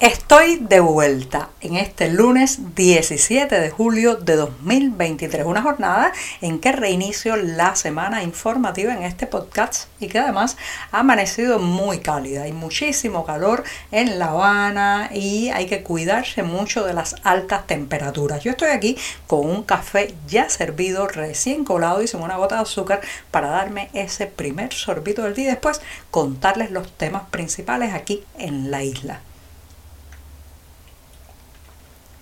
Estoy de vuelta en este lunes 17 de julio de 2023, una jornada en que reinicio la semana informativa en este podcast y que además ha amanecido muy cálida. Hay muchísimo calor en La Habana y hay que cuidarse mucho de las altas temperaturas. Yo estoy aquí con un café ya servido, recién colado y sin una gota de azúcar para darme ese primer sorbito del día y después contarles los temas principales aquí en la isla.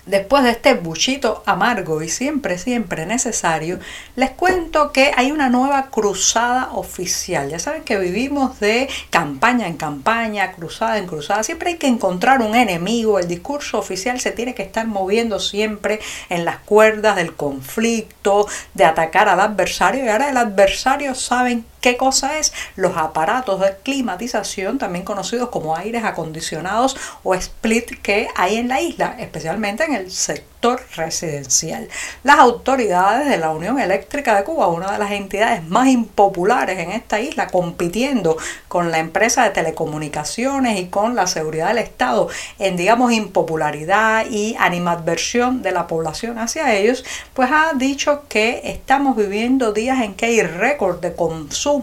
Después de este buchito amargo y siempre, siempre necesario, les cuento que hay una nueva cruzada oficial. Ya saben que vivimos de campaña en campaña, cruzada en cruzada. Siempre hay que encontrar un enemigo. El discurso oficial se tiene que estar moviendo siempre en las cuerdas del conflicto, de atacar al adversario. Y ahora el adversario saben ¿Qué cosa es? Los aparatos de climatización, también conocidos como aires acondicionados o split que hay en la isla, especialmente en el sector residencial. Las autoridades de la Unión Eléctrica de Cuba, una de las entidades más impopulares en esta isla, compitiendo con la empresa de telecomunicaciones y con la seguridad del Estado en, digamos, impopularidad y animadversión de la población hacia ellos, pues ha dicho que estamos viviendo días en que hay récord de consumo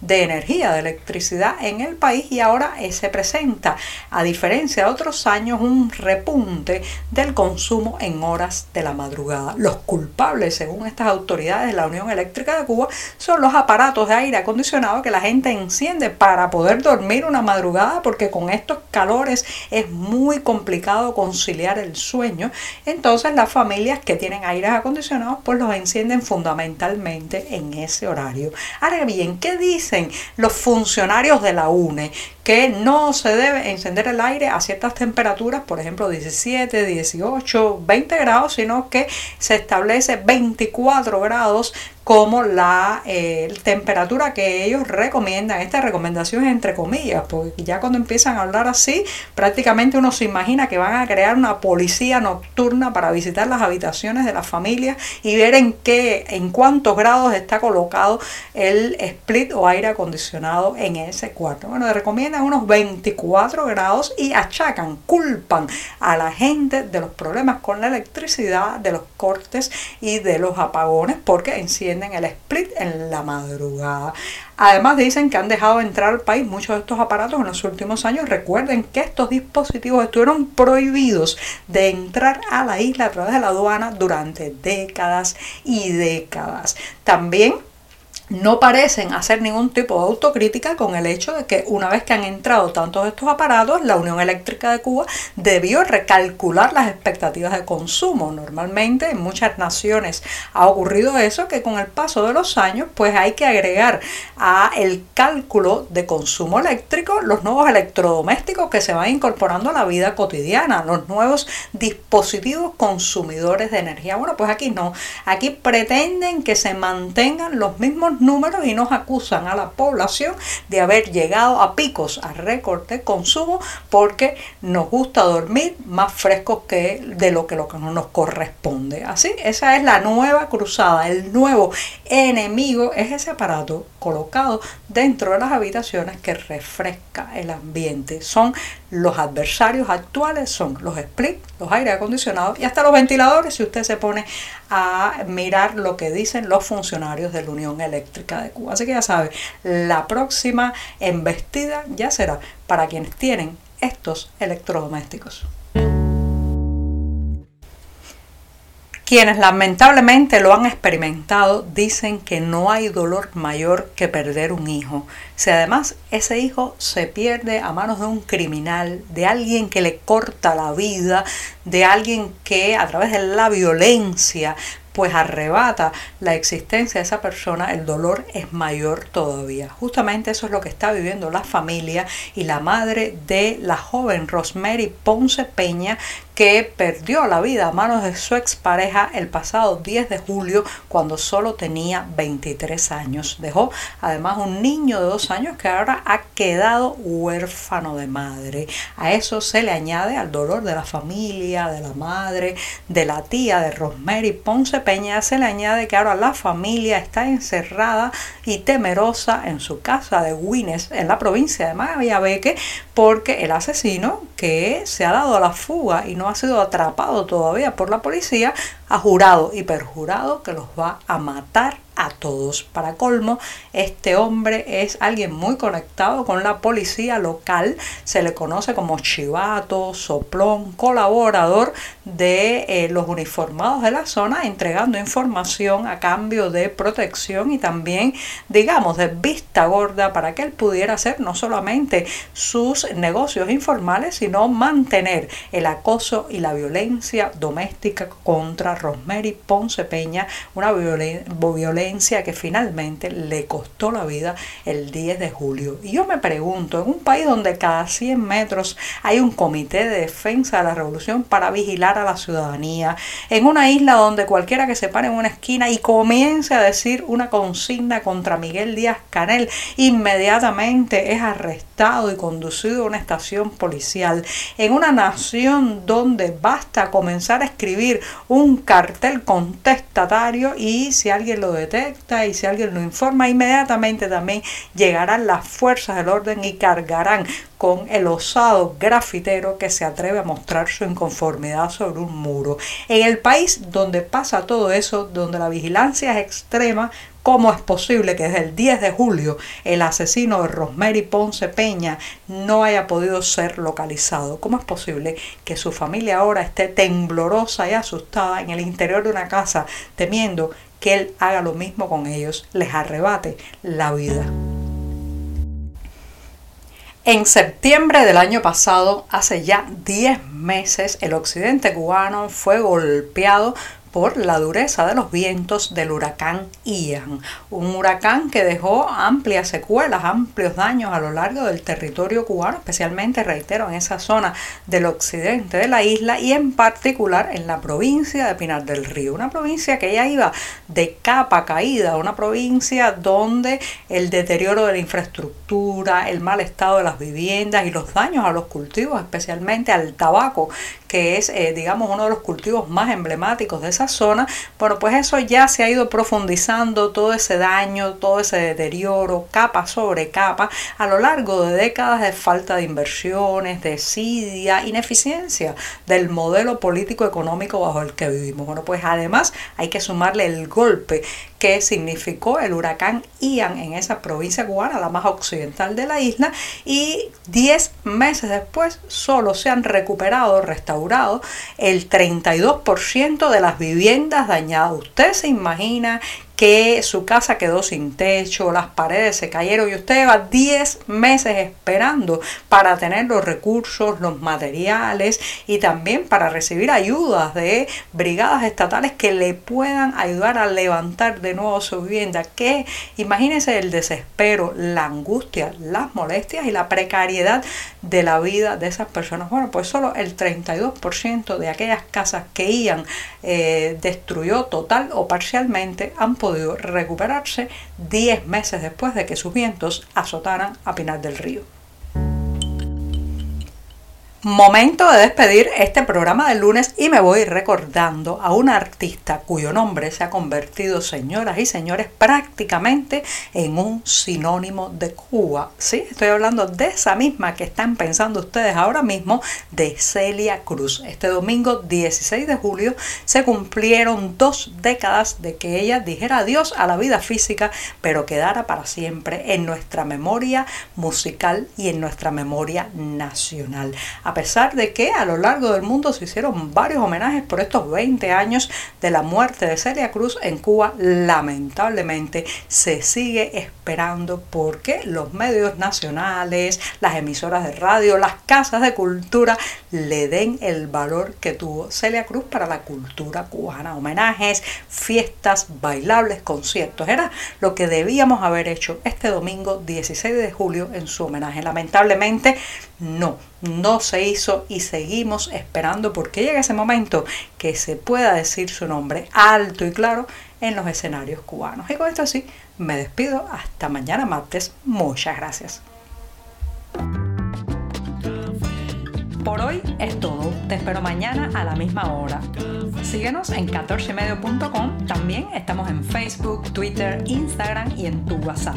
de energía, de electricidad en el país y ahora se presenta, a diferencia de otros años, un repunte del consumo en horas de la madrugada. Los culpables, según estas autoridades de la Unión Eléctrica de Cuba, son los aparatos de aire acondicionado que la gente enciende para poder dormir una madrugada, porque con estos calores es muy complicado conciliar el sueño. Entonces las familias que tienen aires acondicionados, pues los encienden fundamentalmente en ese horario. Ahora bien, ¿qué dicen los funcionarios de la UNE? que no se debe encender el aire a ciertas temperaturas, por ejemplo 17, 18, 20 grados, sino que se establece 24 grados como la eh, temperatura que ellos recomiendan. Esta recomendación es entre comillas, porque ya cuando empiezan a hablar así, prácticamente uno se imagina que van a crear una policía nocturna para visitar las habitaciones de las familias y ver en qué, en cuántos grados está colocado el split o aire acondicionado en ese cuarto. Bueno, recomiendan unos 24 grados y achacan, culpan a la gente de los problemas con la electricidad, de los cortes y de los apagones, porque en en el split en la madrugada. Además dicen que han dejado entrar al país muchos de estos aparatos en los últimos años. Recuerden que estos dispositivos estuvieron prohibidos de entrar a la isla a través de la aduana durante décadas y décadas. También no parecen hacer ningún tipo de autocrítica con el hecho de que una vez que han entrado tantos estos aparatos, la Unión Eléctrica de Cuba debió recalcular las expectativas de consumo. Normalmente en muchas naciones ha ocurrido eso, que con el paso de los años pues hay que agregar a el cálculo de consumo eléctrico los nuevos electrodomésticos que se van incorporando a la vida cotidiana, los nuevos dispositivos consumidores de energía. Bueno, pues aquí no, aquí pretenden que se mantengan los mismos números y nos acusan a la población de haber llegado a picos, a récord de consumo, porque nos gusta dormir más frescos que de lo que, lo que no nos corresponde. Así, esa es la nueva cruzada, el nuevo enemigo es ese aparato colocado dentro de las habitaciones que refresca el ambiente. Son los adversarios actuales, son los split, los aire acondicionados y hasta los ventiladores si usted se pone a mirar lo que dicen los funcionarios de la Unión Eléctrica de Cuba. Así que ya sabe, la próxima embestida ya será para quienes tienen estos electrodomésticos. Quienes lamentablemente lo han experimentado dicen que no hay dolor mayor que perder un hijo. Si además ese hijo se pierde a manos de un criminal, de alguien que le corta la vida, de alguien que a través de la violencia pues arrebata la existencia de esa persona, el dolor es mayor todavía. Justamente eso es lo que está viviendo la familia y la madre de la joven Rosemary Ponce Peña, que perdió la vida a manos de su expareja el pasado 10 de julio cuando solo tenía 23 años. Dejó además un niño de dos años que ahora ha quedado huérfano de madre. A eso se le añade al dolor de la familia, de la madre, de la tía de Rosemary Ponce Peña, se le añade que ahora la familia está encerrada y temerosa en su casa de Wines, en la provincia de Mayabeque, porque el asesino que se ha dado a la fuga y no ha sido atrapado todavía por la policía, ha jurado y perjurado que los va a matar a todos. Para colmo, este hombre es alguien muy conectado con la policía local, se le conoce como chivato, soplón, colaborador de eh, los uniformados de la zona, entregando información a cambio de protección y también, digamos, de vista gorda para que él pudiera hacer no solamente sus negocios informales, sino mantener el acoso y la violencia doméstica contra Rosemary Ponce Peña, una violencia que finalmente le costó la vida el 10 de julio. Y yo me pregunto, en un país donde cada 100 metros hay un comité de defensa de la revolución para vigilar a la ciudadanía, en una isla donde cualquiera que se pare en una esquina y comience a decir una consigna contra Miguel Díaz Canel, inmediatamente es arrestado y conducido a una estación policial, en una nación donde basta comenzar a escribir un cartel contestatario y si alguien lo detecta y si alguien lo informa, inmediatamente también llegarán las fuerzas del orden y cargarán con el osado grafitero que se atreve a mostrar su inconformidad sobre un muro. En el país donde pasa todo eso, donde la vigilancia es extrema, ¿Cómo es posible que desde el 10 de julio el asesino de Rosemary Ponce Peña no haya podido ser localizado? ¿Cómo es posible que su familia ahora esté temblorosa y asustada en el interior de una casa temiendo que él haga lo mismo con ellos, les arrebate la vida? En septiembre del año pasado, hace ya 10 meses, el occidente cubano fue golpeado por la dureza de los vientos del huracán Ian, un huracán que dejó amplias secuelas, amplios daños a lo largo del territorio cubano, especialmente, reitero, en esa zona del occidente de la isla y en particular en la provincia de Pinar del Río, una provincia que ya iba de capa caída, una provincia donde el deterioro de la infraestructura, el mal estado de las viviendas y los daños a los cultivos, especialmente al tabaco, que es, eh, digamos, uno de los cultivos más emblemáticos de esa zona, bueno, pues eso ya se ha ido profundizando, todo ese daño, todo ese deterioro, capa sobre capa, a lo largo de décadas de falta de inversiones, desidia, ineficiencia del modelo político económico bajo el que vivimos. Bueno, pues además hay que sumarle el golpe que significó el huracán Ian en esa provincia cubana, la más occidental de la isla, y 10 meses después solo se han recuperado, restaurado el 32% de las viviendas dañadas. Usted se imagina que su casa quedó sin techo, las paredes se cayeron y usted lleva 10 meses esperando para tener los recursos, los materiales y también para recibir ayudas de brigadas estatales que le puedan ayudar a levantar de nuevo su vivienda. Que imagínense el desespero, la angustia, las molestias y la precariedad de la vida de esas personas. Bueno, pues solo el 32% de aquellas casas que Ian eh, destruyó total o parcialmente han podido recuperarse 10 meses después de que sus vientos azotaran a Pinar del Río. Momento de despedir este programa del lunes y me voy recordando a una artista cuyo nombre se ha convertido, señoras y señores, prácticamente en un sinónimo de Cuba. Sí, estoy hablando de esa misma que están pensando ustedes ahora mismo, de Celia Cruz. Este domingo 16 de julio se cumplieron dos décadas de que ella dijera adiós a la vida física, pero quedara para siempre en nuestra memoria musical y en nuestra memoria nacional a pesar de que a lo largo del mundo se hicieron varios homenajes por estos 20 años de la muerte de Celia Cruz en Cuba, lamentablemente se sigue esperando porque los medios nacionales, las emisoras de radio, las casas de cultura le den el valor que tuvo Celia Cruz para la cultura cubana. Homenajes, fiestas, bailables, conciertos. Era lo que debíamos haber hecho este domingo 16 de julio en su homenaje. Lamentablemente No, no se hizo y seguimos esperando porque llega ese momento que se pueda decir su nombre alto y claro en los escenarios cubanos. Y con esto sí, me despido. Hasta mañana martes. Muchas gracias. Por hoy es todo. Te espero mañana a la misma hora. Síguenos en 14medio.com. También estamos en Facebook, Twitter, Instagram y en tu WhatsApp.